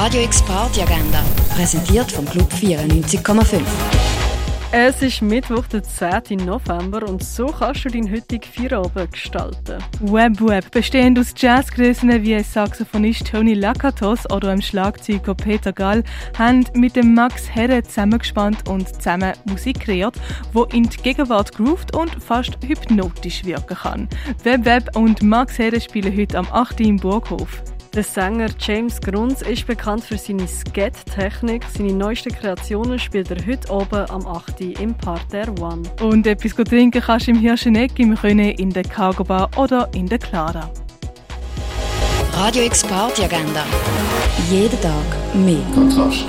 Radio X Party Agenda, präsentiert vom Club 94,5. Es ist Mittwoch, der 10. November und so kannst du deinen heutigen Feierabend gestalten. Web Web, bestehend aus Jazzgrößen wie Saxophonist Tony Lakatos oder dem Schlagzeuger Peter Gall, haben mit dem Max Herre zusammengespannt und zusammen Musik kreiert, wo in die Gegenwart groovt und fast hypnotisch wirken kann. Web Web und Max Herre spielen heute am 8. im Burghof. Der Sänger James Grunz ist bekannt für seine Skat-Technik. Seine neuesten Kreationen spielt er heute oben am 8. im Parterre One. Und etwas trinken kannst du im Hirscheneck, im Können, in der Cargo Bar oder in der Clara. Radio X Party Agenda. Jeden Tag mehr. Kontrast.